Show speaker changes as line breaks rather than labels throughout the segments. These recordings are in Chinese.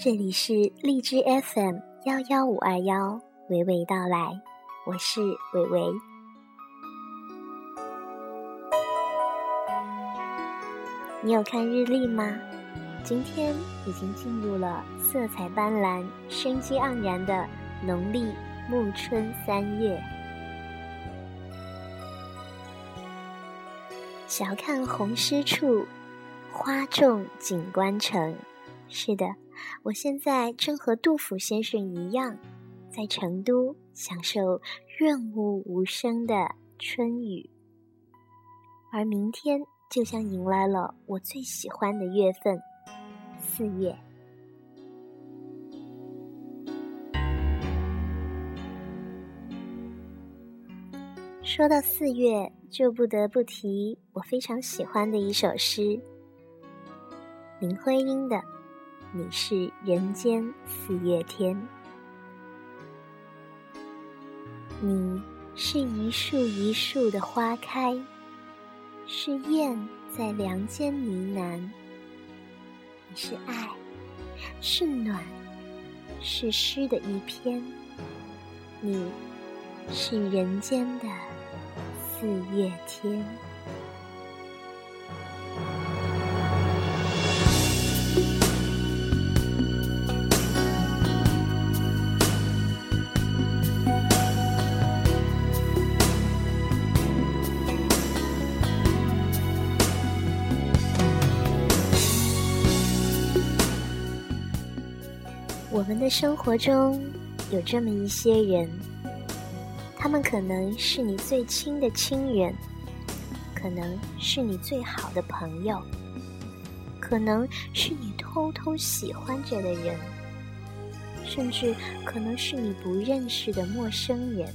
这里是荔枝 FM 幺幺五二幺，娓娓道来，我是伟伟。你有看日历吗？今天已经进入了色彩斑斓、生机盎然的农历暮春三月。晓看红湿处，花重锦官城。是的。我现在正和杜甫先生一样，在成都享受润物无声的春雨，而明天就将迎来了我最喜欢的月份——四月。说到四月，就不得不提我非常喜欢的一首诗，林徽因的。你是人间四月天，你是一树一树的花开，是燕在梁间呢喃。你是爱，是暖，是诗的一篇。你是人间的四月天。我们的生活中有这么一些人，他们可能是你最亲的亲人，可能是你最好的朋友，可能是你偷偷喜欢着的人，甚至可能是你不认识的陌生人。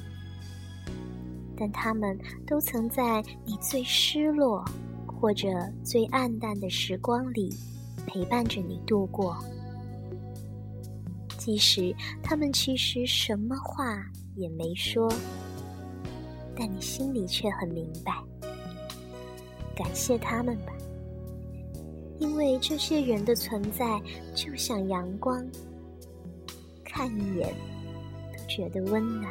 但他们都曾在你最失落或者最暗淡的时光里陪伴着你度过。即使他们其实什么话也没说，但你心里却很明白。感谢他们吧，因为这些人的存在就像阳光，看一眼都觉得温暖。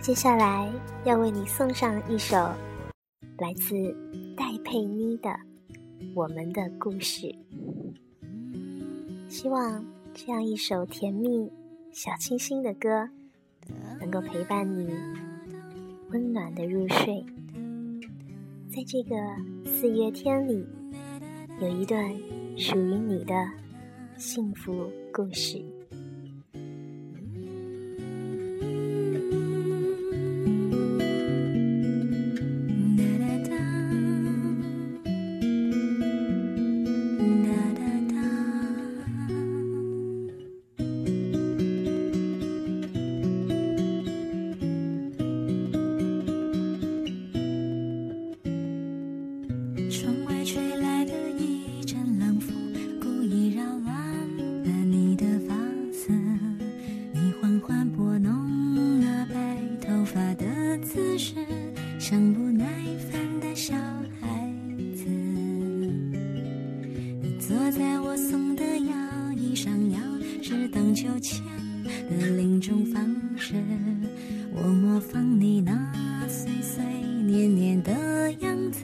接下来要为你送上一首来自戴佩妮的《我们的故事》，希望这样一首甜蜜、小清新的歌能够陪伴你温暖的入睡。在这个四月天里，有一段属于你的幸福故事。
荡秋千的林中方式，我模仿你那碎碎念念的样子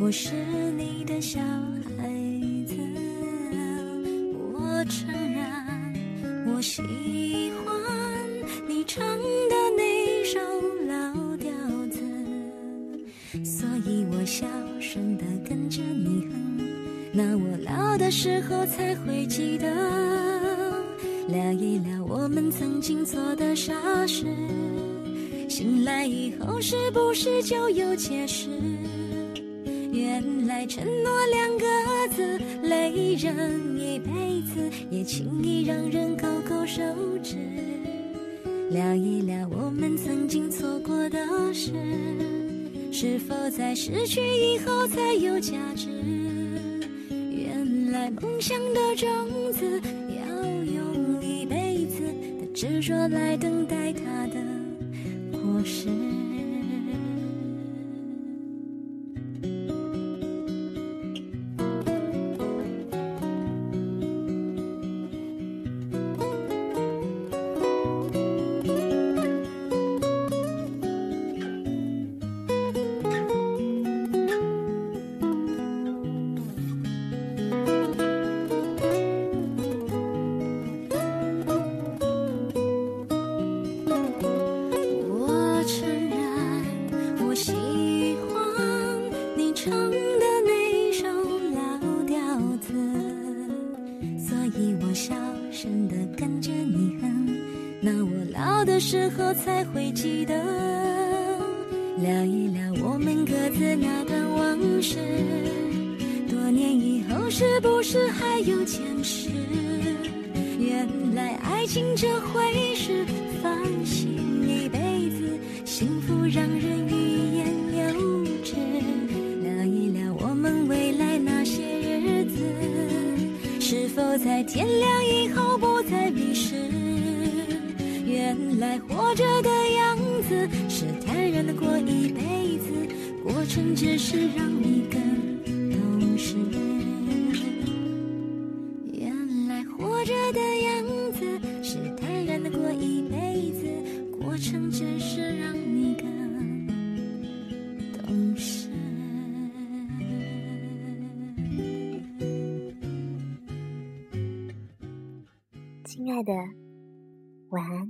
我是你的小孩子，我承认我喜欢你唱的那首老调子，所以我小声的跟着你哼。那我老的时候才会记得，聊一聊我们曾经做的傻事，醒来以后是不是就有解释？原来承诺两个字累人一辈子，也轻易让人勾勾手指。聊一聊我们曾经错过的事，是否在失去以后才有价值？原来梦想的种子执着来等待它的果实。真的跟着你和那我老的时候才会记得，聊一聊我们各自那段往事。多年以后，是不是还有前世？原来爱情这回事，放心一辈子，幸福让人欲言在天亮以后不再迷失？原来活着的样子是坦然的过一辈子，过程只是让你更
亲爱的，晚安。